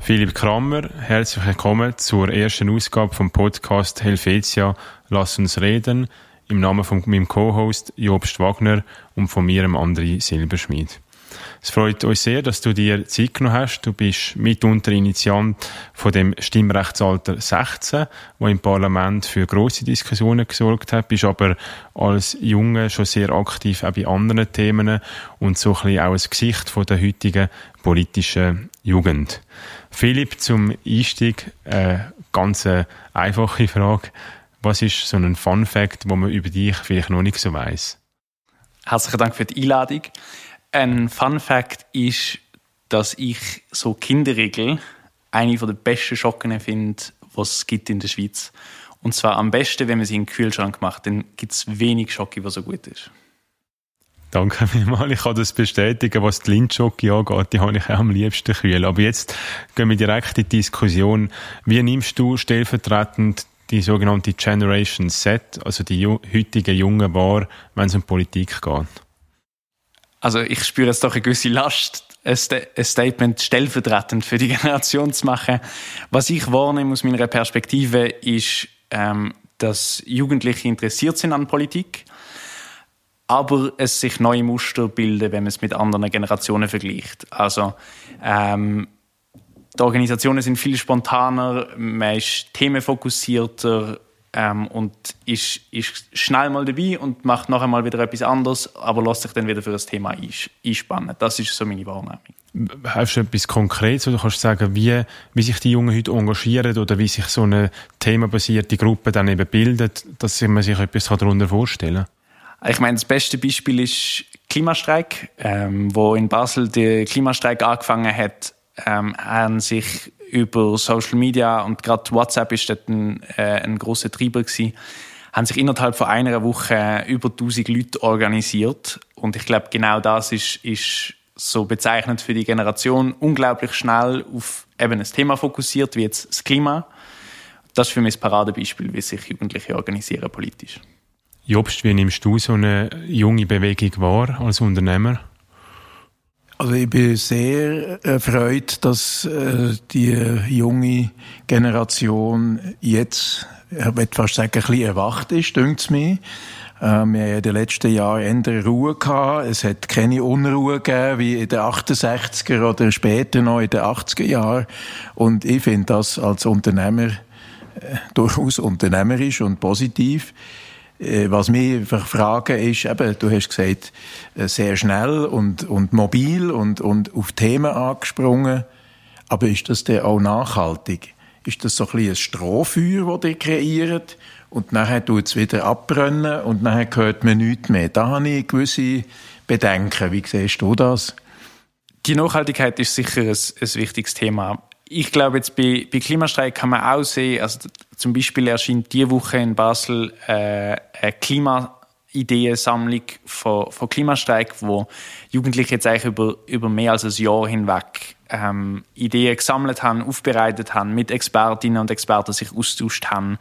Philipp Krammer, herzlich willkommen zur ersten Ausgabe vom Podcast Helvetia Lass uns reden im Namen von meinem Co-Host Jobst Wagner und von mir, André Silberschmied. Es freut uns sehr, dass du dir Zeit genommen hast. Du bist mitunter Initiant von dem Stimmrechtsalter 16, wo im Parlament für große Diskussionen gesorgt hat, bist aber als Junge schon sehr aktiv auch bei anderen Themen und so ein bisschen auch das Gesicht von der heutigen politischen Jugend. Philipp, zum Einstieg eine äh, ganz einfache Frage. Was ist so ein Fun Fact, wo man über dich vielleicht noch nicht so weiß? Herzlichen Dank für die Einladung. Ein Fun Fact ist, dass ich so Kinderregel eine der besten Schocken finde, was es gibt in der Schweiz. Und zwar am besten, wenn man sie in den Kühlschrank macht, dann gibt es wenig Schocke, was so gut ist. Danke vielmals. Ich kann das bestätigen, was die Lindschocke angeht. Die habe ich auch am liebsten kühl. Aber jetzt gehen wir direkt in die Diskussion. Wie nimmst du stellvertretend die sogenannte Generation Z, also die heutigen Jungen, wahr, wenn es um Politik geht? Also ich spüre jetzt doch eine gewisse Last, ein, Statement stellvertretend für die Generation zu machen. Was ich wahrnehme aus meiner Perspektive ist, ähm, dass Jugendliche interessiert sind an Politik, aber es sich neue Muster bilden, wenn man es mit anderen Generationen vergleicht. Also ähm, die Organisationen sind viel spontaner, man ist themenfokussierter, ähm, und ist, ist schnell mal dabei und macht noch einmal wieder etwas anderes, aber lässt sich dann wieder für das Thema einspannen. Das ist so meine Wahrnehmung. Hast du etwas Konkretes oder kannst du sagen, wie, wie sich die Jungen heute engagieren oder wie sich so eine themenbasierte Gruppe dann eben bildet, dass man sich etwas darunter vorstellen kann? Ich meine, das beste Beispiel ist Klimastreik, ähm, wo in Basel der Klimastreik angefangen hat, ähm, haben sich über Social Media und gerade WhatsApp ist dort ein, äh, ein großer Treiber gewesen, haben sich innerhalb von einer Woche über 1000 Leute organisiert und ich glaube genau das ist, ist so bezeichnend für die Generation unglaublich schnell auf eben ein Thema fokussiert wie jetzt das Klima. Das ist für mich das Paradebeispiel, wie sich Jugendliche organisieren politisch. Jobst, wie nimmst du so eine junge Bewegung wahr als Unternehmer? Also ich bin sehr erfreut, dass äh, die junge Generation jetzt, ich würde fast sagen, ein bisschen erwacht ist, dünkt mir. Äh, wir haben in den letzten Jahren eher Ruhe gehabt. Es hat keine Unruhe gegeben, wie in den 68er oder später noch in den 80er Jahren. Und ich finde das als Unternehmer äh, durchaus unternehmerisch und positiv. Äh, was mich einfach fragen ist, eben, du hast gesagt, äh, sehr schnell und, und mobil und, und auf Themen angesprungen. Aber ist das denn auch nachhaltig? Ist das so ein, ein Strohfeuer, das ihr kreiert? Und nachher tut es wieder abbrennen und nachher hört man nichts mehr. Da habe ich gewisse Bedenken. Wie siehst du das? Die Nachhaltigkeit ist sicher ein, ein wichtiges Thema ich glaube, jetzt bei, bei Klimastreik kann man auch sehen, also zum Beispiel erscheint diese Woche in Basel äh, eine Klimaideensammlung von, von Klimastreik, wo Jugendliche jetzt eigentlich über, über mehr als ein Jahr hinweg ähm, Ideen gesammelt haben, aufbereitet haben, mit Expertinnen und Experten sich austauscht haben.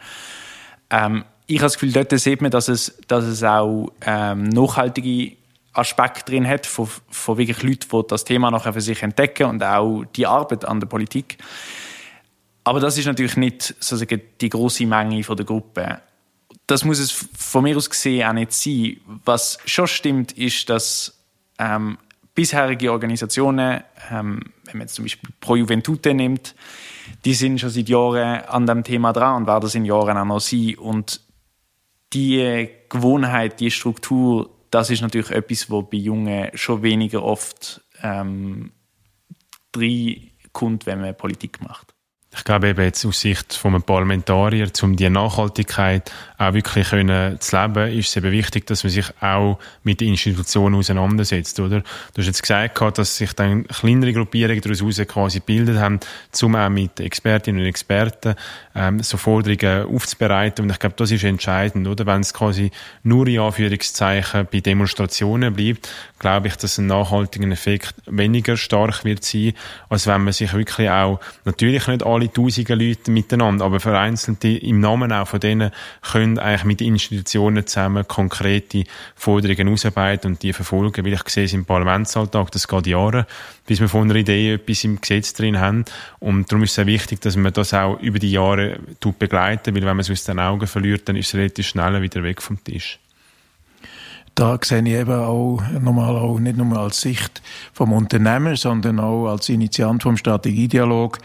Ähm, ich habe das Gefühl, dort sieht man, dass es, dass es auch ähm, nachhaltige Aspekt drin hat, von, von wirklich Leuten, die das Thema nachher für sich entdecken und auch die Arbeit an der Politik. Aber das ist natürlich nicht sozusagen die große Menge von der Gruppe. Das muss es von mir aus gesehen auch nicht sein. Was schon stimmt, ist, dass ähm, bisherige Organisationen, ähm, wenn man jetzt zum Beispiel Pro Juventute nimmt, die sind schon seit Jahren an dem Thema dran und werden das in Jahren auch noch sein. Und die Gewohnheit, die Struktur, das ist natürlich etwas, wo bei Jungen schon weniger oft ähm, kommt, wenn man Politik macht. Ich glaube eben jetzt aus Sicht von einem Parlamentarier, um die Nachhaltigkeit auch wirklich können zu leben, ist es eben wichtig, dass man sich auch mit den Institutionen auseinandersetzt, oder? Du hast jetzt gesagt, dass sich dann kleinere Gruppierungen daraus quasi gebildet haben, um auch mit Expertinnen und Experten ähm, so Forderungen aufzubereiten. Und ich glaube, das ist entscheidend, oder? Wenn es quasi nur in Anführungszeichen bei Demonstrationen bleibt, glaube ich, dass ein nachhaltiger Effekt weniger stark wird sein, als wenn man sich wirklich auch, natürlich nicht alle alle tausende Leute miteinander, aber vereinzelte im Namen auch von denen können eigentlich mit Institutionen zusammen konkrete Forderungen ausarbeiten und die verfolgen, weil ich sehe es im Parlamentsalltag, das geht Jahre, bis wir von einer Idee etwas im Gesetz drin haben. Und darum ist es sehr wichtig, dass man das auch über die Jahre begleiten, weil wenn man es aus den Augen verliert, dann ist es relativ schnell wieder weg vom Tisch da sehe ich eben auch nochmal auch nicht nur als Sicht vom Unternehmer, sondern auch als Initiant vom Strategiedialog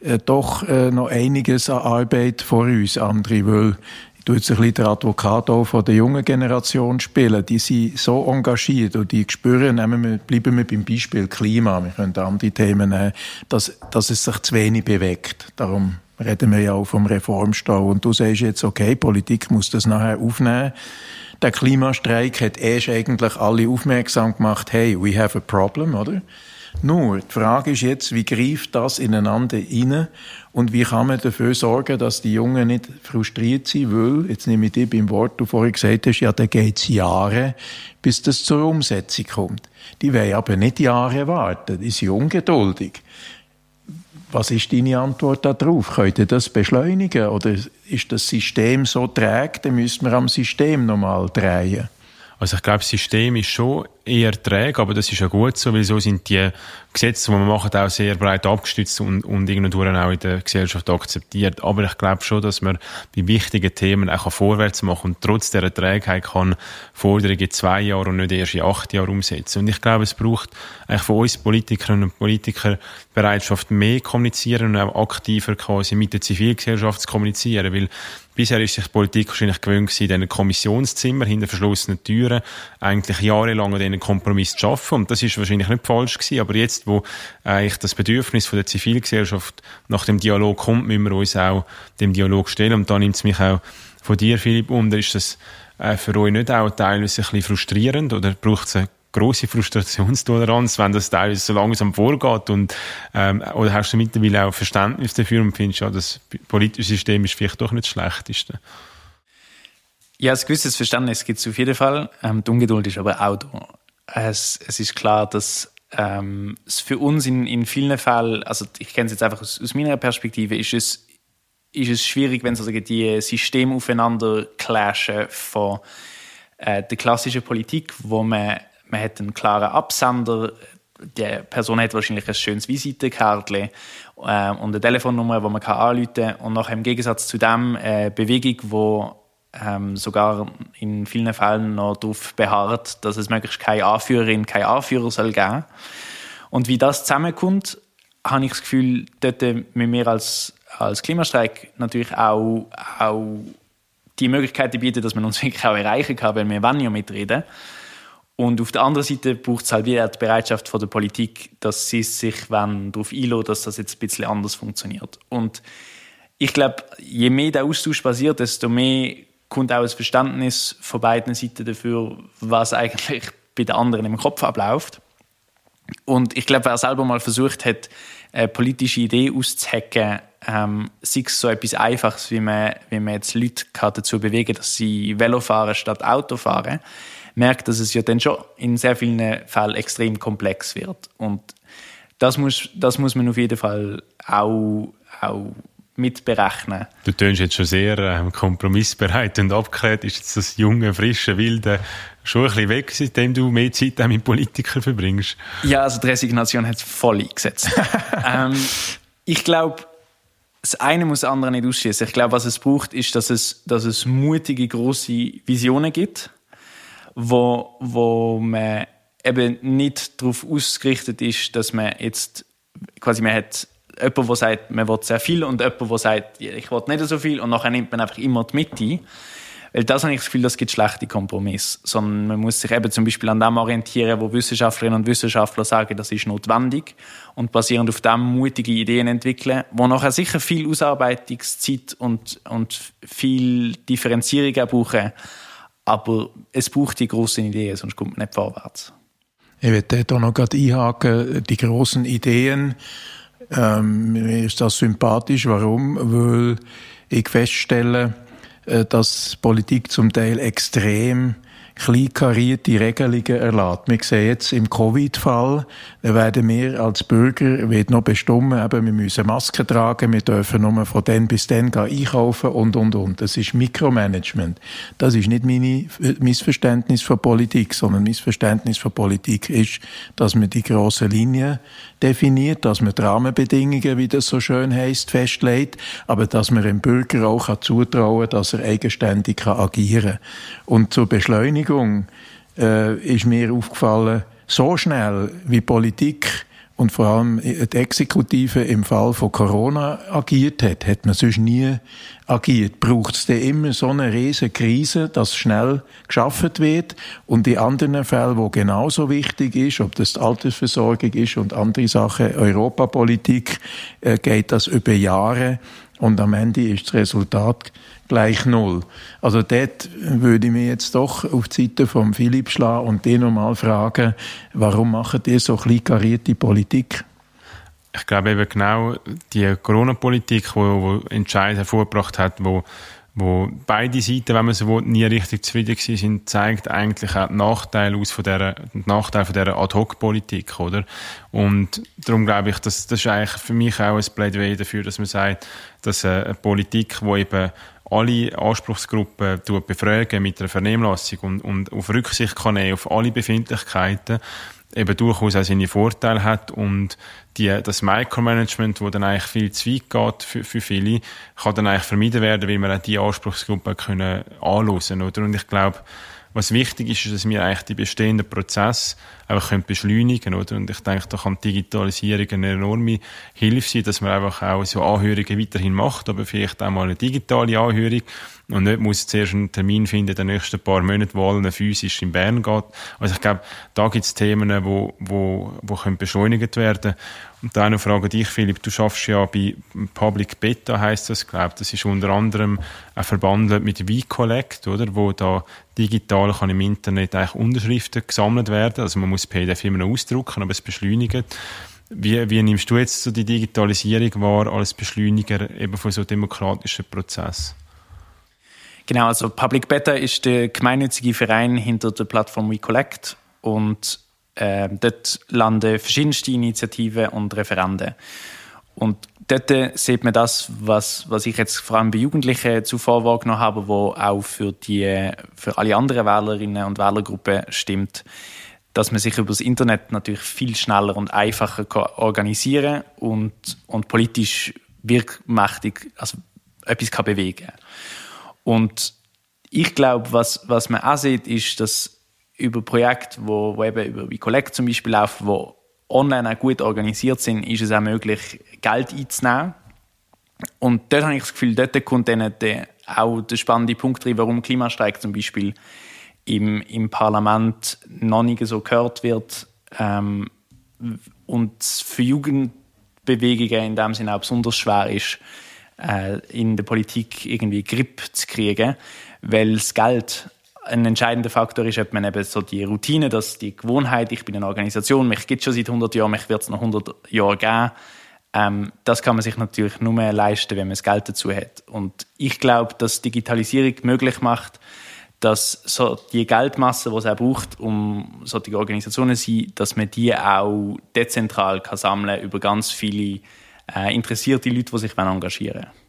äh, doch äh, noch einiges an Arbeit vor uns, André, weil ich tue jetzt ein bisschen der Advokat auch von der jungen Generation spielen. Die sind so engagiert und die spüren, nehmen wir, bleiben wir beim Beispiel Klima, wir können andere Themen nehmen, dass, dass es sich zu wenig bewegt. Darum reden wir ja auch vom Reformstau. Und du sagst jetzt, okay, Politik muss das nachher aufnehmen. Der Klimastreik hat erst eigentlich alle aufmerksam gemacht, hey, we have a problem, oder? Nur, die Frage ist jetzt, wie greift das ineinander rein und wie kann man dafür sorgen, dass die Jungen nicht frustriert sind, weil, jetzt nehme ich dich beim Wort, du vorhin gesagt hast, ja, da geht's Jahre, bis das zur Umsetzung kommt. Die wollen aber nicht Jahre warten, die sind ungeduldig. Was ist deine Antwort darauf? Könnt ihr das beschleunigen? Oder ist das System so träge, dann müssen wir am System nochmal drehen? Also ich glaube, das System ist schon eher träge, aber das ist ja gut so, weil so sind die Gesetze, die man macht, auch sehr breit abgestützt und, und irgendwo auch in der Gesellschaft akzeptiert. Aber ich glaube schon, dass man bei wichtigen Themen auch vorwärts machen und trotz dieser Trägheit kann Forderungen in zwei Jahren und nicht erst in acht Jahren umsetzen. Und ich glaube, es braucht eigentlich von uns Politikerinnen und Politikern Bereitschaft, mehr kommunizieren und auch aktiver quasi mit der Zivilgesellschaft zu kommunizieren, weil Bisher ist sich die Politik wahrscheinlich gewöhnt in diesen Kommissionszimmer hinter verschlossenen Türen eigentlich jahrelang an Kompromiss zu schaffen. Und das ist wahrscheinlich nicht falsch gewesen. Aber jetzt, wo eigentlich das Bedürfnis von der Zivilgesellschaft nach dem Dialog kommt, müssen wir uns auch dem Dialog stellen. Und da nimmt es mich auch von dir, Philipp, unter. Ist das äh, für euch nicht auch teilweise ein bisschen frustrierend oder braucht es eine große Frustrationstoleranz, wenn das teilweise so langsam vorgeht und ähm, oder hast du mittlerweile auch Verständnis dafür und findest ja, das politische System ist vielleicht doch nicht das Schlechteste? Ja, ein gewisses Verständnis gibt es auf jeden Fall. Ähm, die Ungeduld ist aber auch da. Es, es ist klar, dass ähm, es für uns in, in vielen Fällen, also ich kenne es jetzt einfach aus, aus meiner Perspektive, ist es, ist es schwierig, wenn so die Systeme aufeinander clashen von äh, der klassischen Politik, wo man man hat einen klaren Absender, die Person hat wahrscheinlich ein schönes Visitenkärtchen äh, und eine Telefonnummer, wo man kann anrufen kann. Und nachher im Gegensatz zu dem eine Bewegung, wo ähm, sogar in vielen Fällen noch darauf beharrt, dass es möglichst keine Anführerin, kein Anführer soll geben. Und wie das zusammenkommt, habe ich das Gefühl, dort müssen wir als, als Klimastreik natürlich auch, auch die Möglichkeit bieten, dass man uns wirklich auch erreichen kann, weil wir wollen ja mitreden. Und auf der anderen Seite braucht es halt wieder die Bereitschaft von der Politik, dass sie sich darauf einlassen, dass das jetzt ein bisschen anders funktioniert. Und ich glaube, je mehr der Austausch passiert, desto mehr kommt auch ein Verständnis von beiden Seiten dafür, was eigentlich bei den anderen im Kopf abläuft. Und ich glaube, wer selber mal versucht hat, eine politische Idee auszuhacken, ähm, sei es so etwas Einfaches, wie man, wie man jetzt Leute dazu bewegen kann, dass sie Velo fahren statt Auto fahren, merkt, dass es ja dann schon in sehr vielen Fällen extrem komplex wird. Und das muss, das muss man auf jeden Fall auch, auch mitberechnen. Du tönst jetzt schon sehr äh, kompromissbereit und abgeklärt. Ist jetzt das junge, frische, wilde schon ein bisschen weg, seitdem du mehr Zeit mit Politikern verbringst? Ja, also die Resignation hat es voll eingesetzt. ähm, ich glaube, das eine muss das andere nicht ausschließen. Ich glaube, was es braucht, ist, dass es, dass es mutige, große Visionen gibt wo, wo man eben nicht darauf ausgerichtet ist, dass man jetzt quasi man hat jemanden, der sagt, man will sehr viel und jemanden, der sagt, ich will nicht so viel und nachher nimmt man einfach immer die Mitte. Weil das habe ich das Gefühl, das gibt schlechte Kompromisse. Sondern man muss sich eben zum Beispiel an dem orientieren, wo Wissenschaftlerinnen und Wissenschaftler sagen, das ist notwendig und basierend auf dem mutige Ideen entwickeln, wo nachher sicher viel Ausarbeitungszeit und, und viel Differenzierung auch brauchen aber es braucht die großen Ideen, sonst kommt man nicht vorwärts. Ich werde da noch gerade einhaken, die großen Ideen. Ähm, mir ist das sympathisch. Warum? Weil ich feststelle, äh, dass Politik zum Teil extrem kleinkarierte Regelungen erlaubt. Wir sehen jetzt im Covid-Fall, da werden wir als Bürger wird noch bestimmen, eben, wir müssen Masken tragen, wir dürfen nur von dann bis dann einkaufen und, und, und. Das ist Mikromanagement. Das ist nicht meine Missverständnis von Politik, sondern Missverständnis von Politik ist, dass man die grossen Linien definiert, dass man die Rahmenbedingungen, wie das so schön heißt, festlegt, aber dass man dem Bürger auch zutrauen kann, dass er eigenständig agieren kann. Und zur Beschleunigung äh, ist mir aufgefallen, so schnell wie Politik und vor allem die Exekutive im Fall von Corona agiert hat, hat man sonst nie agiert. Braucht es immer so eine riesige Krise, dass schnell geschafft wird und in anderen Fällen, wo genauso wichtig ist, ob das die Altersversorgung ist und andere Sachen, Europapolitik, äh, geht das über Jahre und am Ende ist das Resultat gleich null. Also dort würde ich mich jetzt doch auf die Seite von Philipp schlagen und den nochmal fragen, warum macht ihr so kleinkarierte Politik? Ich glaube eben genau die Corona-Politik, die, die Entscheid hervorgebracht hat, wo wo beide Seiten, wenn man so will, nie richtig zufrieden sind, zeigt eigentlich auch die Nachteile aus von dieser, Nachteile von dieser Ad-Hoc-Politik, oder? Und darum glaube ich, dass, das ist eigentlich für mich auch ein Plädoyer dafür, dass man sagt, dass eine Politik, die eben alle Anspruchsgruppen befragen mit einer Vernehmlassung und, und auf Rücksicht kann auf alle Befindlichkeiten, eben durchaus auch seine Vorteile hat und die, das Micromanagement, wo dann eigentlich viel zu weit geht für, für viele, kann dann eigentlich vermieden werden, weil wir auch die Anspruchsgruppen können anlösen, oder? Und ich glaube, was wichtig ist, ist, dass wir eigentlich die bestehenden Prozesse einfach können beschleunigen oder? Und ich denke, da kann Digitalisierung eine enorme Hilfe sein, dass man einfach auch so Anhörungen weiterhin macht, aber vielleicht auch mal eine digitale Anhörung und nicht muss zuerst einen Termin finden, den nächsten paar Monate, wo allen physisch in Bern geht. Also ich glaube, da gibt es Themen, wo, wo, wo können beschleunigt werden und dann noch frage dich, Philipp, du schaffst ja bei Public Beta, heißt das, glaube Das ist unter anderem ein verbandelt mit V-Collect, oder? Wo da digital kann im Internet eigentlich Unterschriften gesammelt werden. Also man muss PDF immer noch ausdrucken, aber es beschleunigt. Wie, wie nimmst du jetzt so die Digitalisierung wahr als Beschleuniger eben von so demokratischen Prozess? Genau, also Public Beta ist der gemeinnützige Verein hinter der Plattform WeCollect und äh, dort landen verschiedenste Initiativen und Referenden. Und dort sieht man das, was, was ich jetzt vor allem bei Jugendlichen zuvor wahrgenommen habe, wo auch für, die, für alle anderen Wählerinnen und Wählergruppen stimmt, dass man sich über das Internet natürlich viel schneller und einfacher organisieren und, und politisch wirkmächtig also etwas kann Und ich glaube, was, was man auch sieht, ist, dass über Projekte, wo, wo eben über wie Collect zum Beispiel laufen, wo online auch gut organisiert sind, ist es auch möglich, Geld einzunehmen. Und dort habe ich das Gefühl, dort kommt dann auch der spannende Punkt drin, warum Klimastreik zum Beispiel im, im Parlament noch nicht so gehört wird ähm, und für Jugendbewegungen in dem Sinne auch besonders schwer ist, äh, in der Politik irgendwie Grip zu kriegen, weil das Geld ein entscheidender Faktor ist, ob man eben so die Routine, dass die Gewohnheit, ich bin eine Organisation, mich gibt es schon seit 100 Jahren, mich wird es noch 100 Jahre geben. Ähm, das kann man sich natürlich nur mehr leisten, wenn man das Geld dazu hat. Und ich glaube, dass Digitalisierung möglich macht, dass so die Geldmasse, die es auch braucht, um solche Organisationen zu sein, dass man die auch dezentral kann sammeln über ganz viele äh, interessierte Leute, die sich engagieren wollen.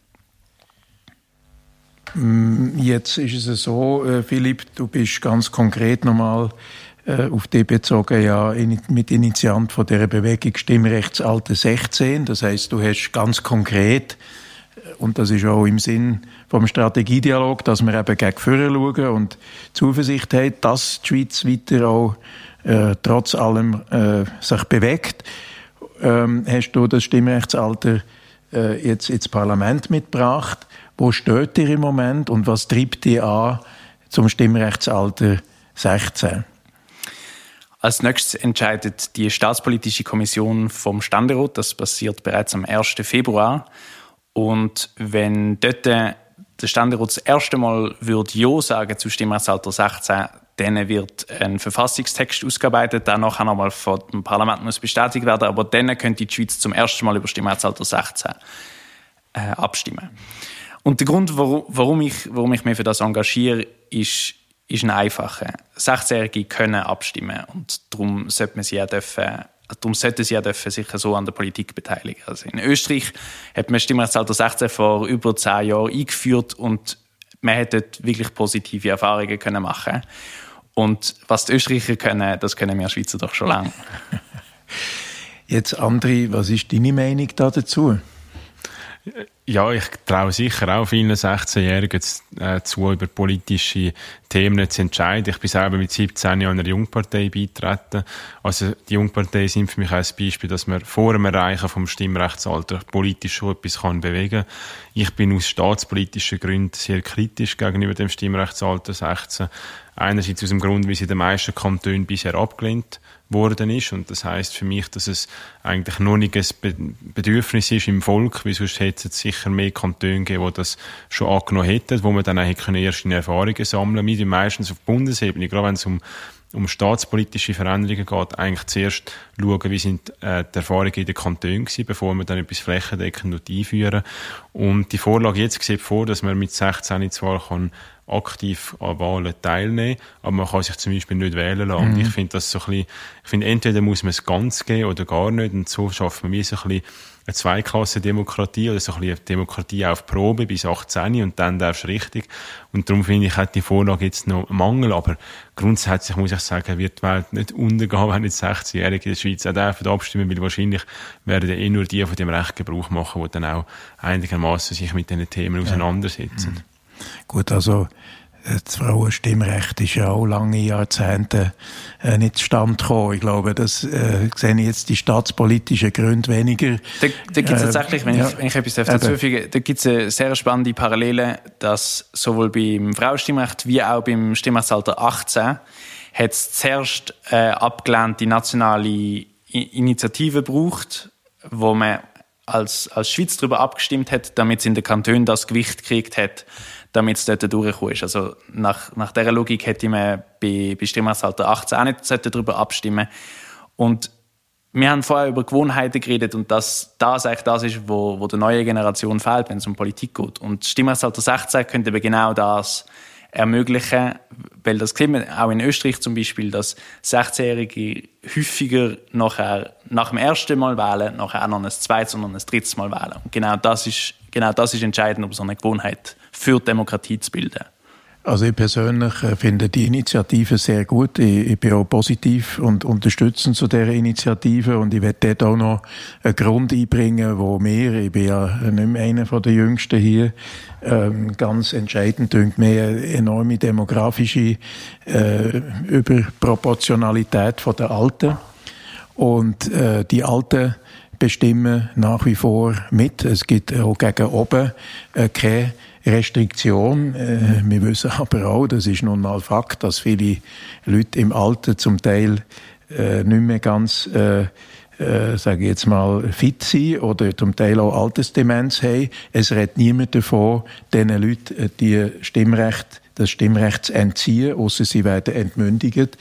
Mm, jetzt ist es so, äh, Philipp, du bist ganz konkret nochmal äh, auf die bezogen, ja, mit Initiant von der Bewegung Stimmrechtsalter 16. Das heißt, du hast ganz konkret, äh, und das ist auch im Sinn vom Strategiedialog, dass wir eben gegen Führer schauen und Zuversicht haben, dass die Schweiz weiter auch äh, trotz allem äh, sich bewegt. Ähm, hast du das Stimmrechtsalter äh, jetzt ins Parlament mitgebracht? Wo steht ihr im Moment und was treibt ihr an zum Stimmrechtsalter 16? Als nächstes entscheidet die Staatspolitische Kommission vom Ständerat. Das passiert bereits am 1. Februar. Und wenn dort der Ständerat das erste Mal würde Ja sagen zu Stimmrechtsalter 16, dann wird ein Verfassungstext ausgearbeitet, der nachher nochmal vom Parlament muss bestätigt werden, aber dann könnte die Schweiz zum ersten Mal über Stimmrechtsalter 16 äh, abstimmen. Und der Grund, warum, ich, warum ich mich für das engagiere, ist, ist ein einfacher. 16-Jährige können abstimmen und darum sollte man sie auch dürfen Darum sollten sie ja dürfen sich so an der Politik beteiligen. Also in Österreich hat man Stimmrechtsalter 16 vor über zehn Jahren eingeführt und man hätte wirklich positive Erfahrungen können machen Und was die Österreicher können, das können wir Schweizer doch schon lange. Jetzt, André, was ist deine Meinung da dazu? Ja, ich traue sicher auch vielen 16-Jährigen äh, zu, über politische Themen zu entscheiden. Ich bin selber mit 17 Jahren einer Jungpartei beitreten. Also die Jungpartei sind für mich auch ein Beispiel, dass man vor dem Erreichen vom Stimmrechtsalter politisch schon etwas kann bewegen kann. Ich bin aus staatspolitischen Gründen sehr kritisch gegenüber dem Stimmrechtsalter 16. Einerseits aus dem Grund, wie sie in den meisten Kantonen bisher abgelehnt worden ist. Und das heißt für mich, dass es eigentlich nur ein Bedürfnis ist im Volk, wie sonst hätte es sicher mehr Kantone gegeben, die das schon angenommen hätten, wo man dann eigentlich erste Erfahrungen sammeln Wir meistens auf Bundesebene, gerade wenn es um um staatspolitische Veränderungen geht, eigentlich zuerst schauen, wie sind äh, die Erfahrungen in den Kantonen gewesen, bevor wir dann etwas flächendeckend einführen. Und die Vorlage jetzt sieht vor, dass man mit 16 zwar kann aktiv an Wahlen teilnehmen, aber man kann sich zum Beispiel nicht wählen lassen. Mhm. Ich finde das so ein bisschen, ich finde, entweder muss man es ganz geben oder gar nicht und so schafft man wie so ein bisschen eine Zweiklasse-Demokratie oder so ein bisschen eine Demokratie auf Probe bis 18 und dann darfst du richtig. Und darum finde ich, hat die Vorlage jetzt noch einen Mangel, aber grundsätzlich muss ich sagen, wird die Welt nicht untergehen, wenn jetzt 16-Jährige in der Schweiz auch dürfen abstimmen, weil wahrscheinlich werden eh nur die von dem Recht Gebrauch machen, die dann auch einigermaßen sich mit diesen Themen auseinandersetzen. Mhm. Gut, also das Frauenstimmrecht ist ja auch lange Jahrzehnte äh, nicht zustande gekommen. Ich glaube, das äh, sehen jetzt die staatspolitischen Gründe weniger. Da, da gibt es äh, tatsächlich, wenn, ja, ich, wenn ich etwas dazufüge, da gibt es eine sehr spannende Parallele, dass sowohl beim Frauenstimmrecht wie auch beim Stimmrechtsalter 18 hat es zuerst äh, abgelehnt die nationale Initiative braucht, wo man als, als Schweiz darüber abgestimmt hat, damit es in den Kantonen das Gewicht gekriegt hat, damit es dort durchgekommen ist. Also nach, nach dieser Logik hätte man bei, bei Stimmrechtsalter 18 auch nicht darüber abstimmen Und wir haben vorher über Gewohnheiten geredet und dass das eigentlich das ist, wo, wo der neuen Generation fehlt, wenn es um Politik geht. Und Stimmrechtsalter 16 könnte eben genau das ermöglichen, weil das sieht man auch in Österreich zum Beispiel, dass 16-Jährige häufiger nachher, nach dem ersten Mal wählen, nachher auch noch ein zweites und noch ein drittes Mal wählen. Und genau das ist, genau das ist entscheidend, um so eine Gewohnheit für Demokratie zu bilden. Also ich persönlich äh, finde die Initiative sehr gut. Ich, ich bin auch positiv und unterstützend zu der Initiative und ich werde dort auch noch einen Grund einbringen, wo mir, ich bin ja nicht mehr einer von den Jüngsten hier, ähm, ganz entscheidend dünkt mir eine enorme demografische äh, Überproportionalität von der Alten und äh, die Alten bestimmen nach wie vor mit. Es gibt auch gegen oben äh, keine Restriktion. Äh, wir wissen aber auch, das ist nun mal Fakt, dass viele Leute im Alter zum Teil äh, nicht mehr ganz äh, sage ich jetzt mal, fit sind oder zum Teil auch Altersdemenz haben. Es redet niemand davon, diesen Leuten die Stimmrecht, das Stimmrecht zu entziehen, außer sie werden entmündigt.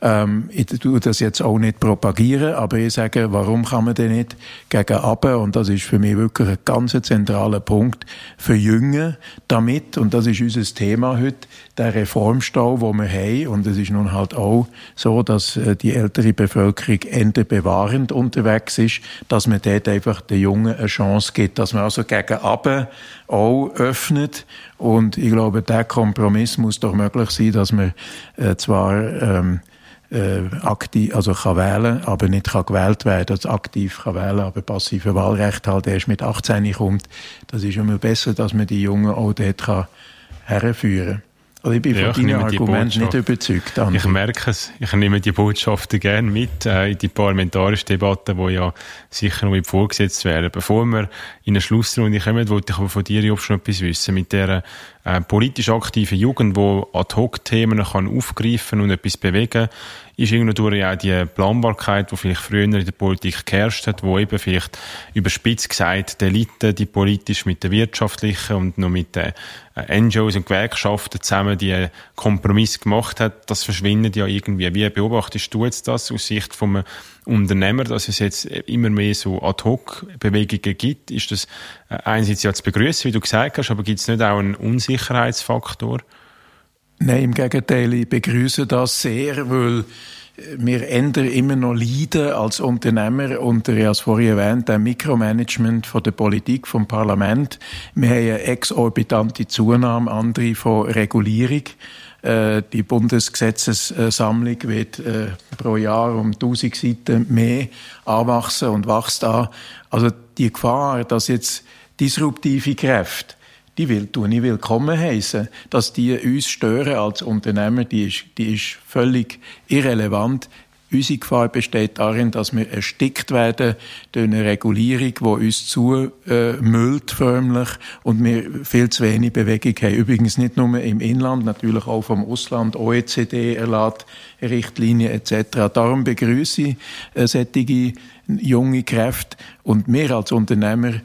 Ähm, ich tue das jetzt auch nicht propagieren, aber ich sage, warum kann man denn nicht gegen Abe, und das ist für mich wirklich ein ganz zentraler Punkt, verjüngen, damit, und das ist unser Thema heute, der Reformstau, wo wir haben, und es ist nun halt auch so, dass äh, die ältere Bevölkerung ende bewahrend unterwegs ist, dass man dort einfach den Jungen eine Chance gibt, dass man also gegen Abe auch öffnet. Und ich glaube, der Kompromiss muss doch möglich sein, dass man äh, zwar ähm, äh, aktiv, also kann wählen, aber nicht kann gewählt werden, also aktiv kann wählen, aber passive Wahlrecht halt erst mit 18 kommt. Das ist immer besser, dass man die Jungen auch dort kann herführen also ich bin ja, von deinen Argumenten nicht überzeugt. André. Ich merke es. Ich nehme die Botschaften gerne mit äh, in die parlamentarische Debatte, die ja sicher noch vorgesetzt werden. Bevor wir in eine Schlussrunde kommen, wollte ich aber von dir, Job, schon etwas wissen. Mit der äh, politisch aktiven Jugend, die Ad-Hoc-Themen aufgreifen und etwas bewegen ist irgendwo auch die Planbarkeit, die vielleicht früher in der Politik geherrscht hat, wo eben vielleicht überspitzt gesagt die Elite, die politisch mit der wirtschaftlichen und noch mit den äh, NGOs und Gewerkschaften zusammen die Kompromiss gemacht hat, das verschwindet ja irgendwie. Wie beobachtest du jetzt das aus Sicht vom Unternehmer, dass es jetzt immer mehr so Ad-Hoc-Bewegungen gibt? Ist das äh, einerseits ja zu begrüßen, wie du gesagt hast, aber gibt es nicht auch einen Unsicherheitsfaktor? Nein, im Gegenteil, ich begrüße das sehr, weil wir ändern immer noch leiden als Unternehmer unter, ich habe es vorhin erwähnt, dem Mikromanagement von der Politik, vom Parlament. Wir haben eine exorbitante Zunahme, andere von Regulierung. Äh, die Bundesgesetzessammlung wird äh, pro Jahr um 1000 Seiten mehr anwachsen und wächst an. Also die Gefahr, dass jetzt disruptive Kräfte die will tun, ich willkommen heißen, dass die uns stören als Unternehmer, die ist, die ist völlig irrelevant. Unsere Gefahr besteht darin, dass wir erstickt werden durch eine Regulierung, die uns zumüllt förmlich und wir viel zu wenig Bewegung haben. Übrigens nicht nur im Inland, natürlich auch vom Ausland, OECD erlaubt Richtlinien etc. Darum begrüße ich äh, solche junge Kräfte und wir als Unternehmer äh,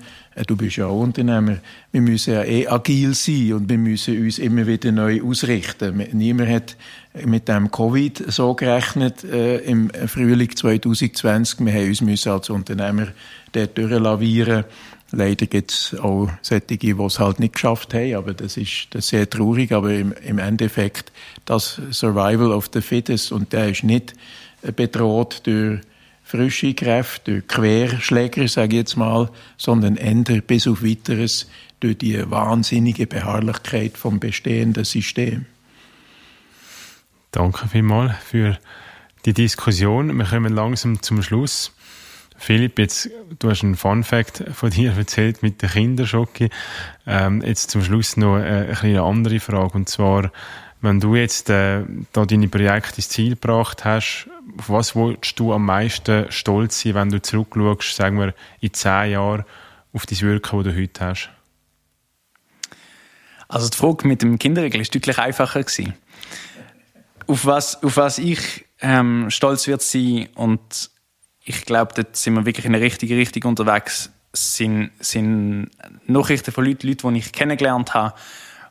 du bist ja auch Unternehmer, wir müssen ja eh agil sein und wir müssen uns immer wieder neu ausrichten. Niemand hat mit dem Covid so gerechnet äh, im Frühling 2020. Wir haben uns müssen als Unternehmer dort durchlavieren. Leider gibt es auch solche, die es halt nicht geschafft haben, aber das ist, das ist sehr traurig. Aber im, im Endeffekt das Survival of the Fittest und der ist nicht bedroht durch frische Kräfte, durch Querschläger, sage ich jetzt mal, sondern ändern bis auf Weiteres durch die wahnsinnige Beharrlichkeit vom bestehenden System. Danke vielmals für die Diskussion. Wir kommen langsam zum Schluss. Philipp, jetzt, du hast einen Fun Fact von dir erzählt mit der Kinderschocke. Ähm, jetzt zum Schluss noch äh, eine andere Frage. Und zwar, wenn du jetzt äh, da deine Projekte ins Ziel gebracht hast, auf was willst du am meisten stolz sein, wenn du zurückschaust, sagen wir, in zehn Jahren auf das Wirken, das du heute hast? Also die Frage mit dem Kinderregel ist deutlich einfacher gewesen. Auf was, auf was ich ähm, stolz wird sein und ich glaube, dort sind wir wirklich in der richtigen Richtung unterwegs, sind, sind Nachrichten von Leuten, Leuten, die ich kennengelernt habe,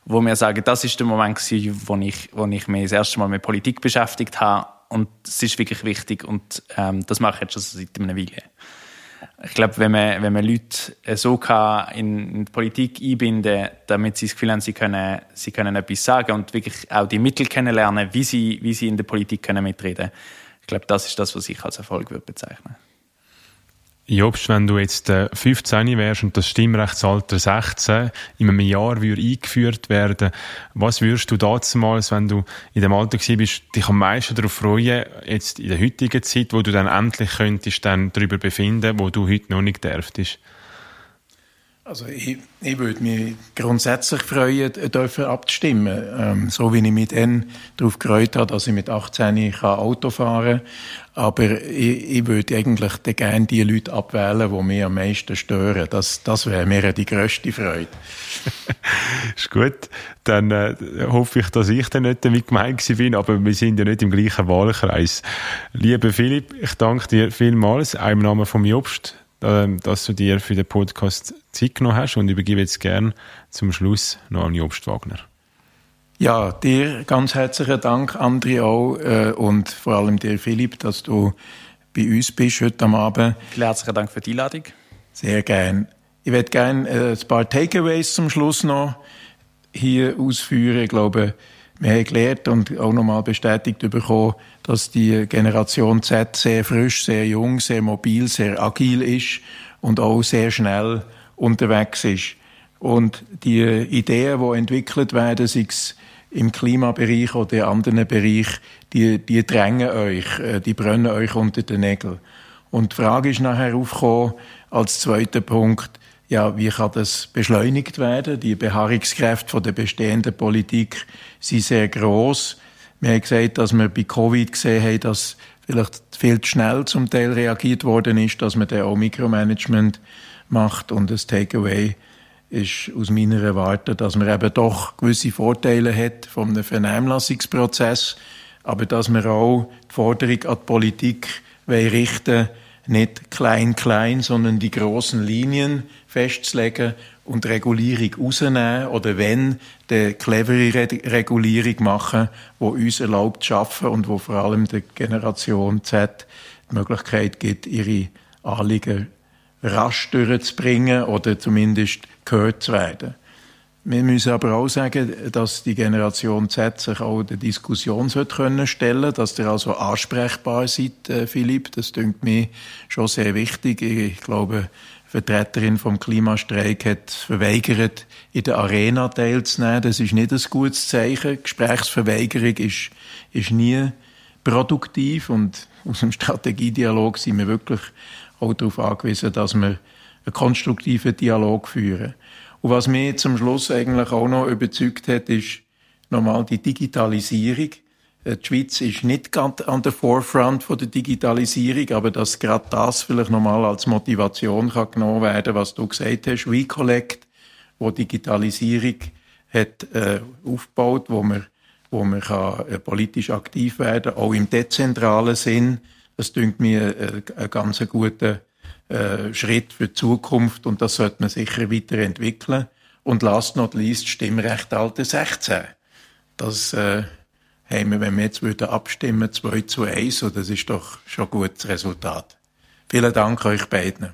wo mir sagen, das ist der Moment gewesen, wo ich, wo ich mich das erste Mal mit Politik beschäftigt habe. Und es ist wirklich wichtig und ähm, das mache ich jetzt schon seit einer Weile. Ich glaube, wenn man, wenn man Leute so kann in, in die Politik einbinden damit sie das Gefühl haben, sie können, sie können etwas sagen und wirklich auch die Mittel kennenlernen, wie sie, wie sie in der Politik können mitreden Ich glaube, das ist das, was ich als Erfolg würde bezeichnen Jobst, wenn du jetzt äh, 15 wärst und das Stimmrechtsalter 16 in einem Jahr würde eingeführt werden, was würdest du damals, wenn du in dem Alter gewesen bist, dich am meisten darauf freuen, jetzt in der heutigen Zeit, wo du dann endlich könntest dann darüber befinden, wo du heute noch nicht dürftest? Also ich, ich würde mich grundsätzlich freuen, dürfen abzustimmen. Ähm, so wie ich mich dann darauf gefreut habe, dass ich mit 18 kann Auto fahren kann. Aber ich, ich würde eigentlich gerne die Leute abwählen, die mich am meisten stören. Das, das wäre mir die grösste Freude. ist gut. Dann äh, hoffe ich, dass ich dann nicht damit gemeint bin, aber wir sind ja nicht im gleichen Wahlkreis. Lieber Philipp, ich danke dir vielmals, auch im Namen von Jobst dass du dir für den Podcast Zeit genommen hast und übergebe jetzt gern zum Schluss noch an Jobst Wagner. Ja, dir ganz herzlichen Dank, André auch, äh, und vor allem dir, Philipp, dass du bei uns bist heute am Abend. Vielen herzlichen Dank für die Einladung. Sehr gern. Ich werde gerne äh, ein paar Takeaways zum Schluss noch hier ausführen. Ich glaube, wir haben gelernt und auch nochmal bestätigt bekommen, dass die Generation Z sehr frisch, sehr jung, sehr mobil, sehr agil ist und auch sehr schnell unterwegs ist. Und die Ideen, die entwickelt werden, sei es im Klimabereich oder in anderen Bereichen, die, die drängen euch, äh, die brennen euch unter den Nägeln. Und die Frage ist nachher aufgekommen, als zweiter Punkt, ja, wie kann das beschleunigt werden? Die Beharrungskräfte von der bestehenden Politik sind sehr groß. Wir haben gesagt, dass wir bei Covid gesehen haben, dass vielleicht viel zu schnell zum Teil reagiert worden ist, dass man da auch Mikromanagement macht und das Takeaway ist aus meiner Erwartung, dass man eben doch gewisse Vorteile hat vom Vernehmlassungsprozess, aber dass man auch die Forderung an die Politik richten nicht klein, klein, sondern die großen Linien festzulegen und Regulierung rausnehmen oder wenn, die clevere Regulierung machen, wo uns erlaubt zu schaffen und wo vor allem der Generation Z die Möglichkeit gibt, ihre Anliegen rasch durchzubringen oder zumindest gehört zu werden. Wir müssen aber auch sagen, dass die Generation Z sich auch der Diskussion können stellen dass ihr also ansprechbar seid, äh, Philipp. Das klingt mir schon sehr wichtig. Ich glaube, Vertreterin vom Klimastreik hat verweigert, in der Arena teilzunehmen. Das ist nicht ein gutes Zeichen. Gesprächsverweigerung ist, ist nie produktiv und aus dem Strategiedialog sind wir wirklich auch darauf angewiesen, dass wir einen konstruktiven Dialog führen. Und was mich zum Schluss eigentlich auch noch überzeugt hat, ist nochmal die Digitalisierung. Äh, die Schweiz ist nicht ganz an der Forefront von der Digitalisierung, aber dass gerade das vielleicht nochmal als Motivation kann genommen werden, was du gesagt hast, WeCollect, wo Digitalisierung hat äh, aufgebaut, wo man wo man kann, äh, politisch aktiv werden, auch im dezentralen Sinn. Das dünkt mir äh, ein ganz guter äh, Schritt für die Zukunft und das sollte man sicher weiterentwickeln. Und last not least Stimmrecht Alter 16. Das äh, haben wir, wenn wir jetzt würden abstimmen, 2 zu 1, und das ist doch schon ein gutes Resultat. Vielen Dank euch beiden.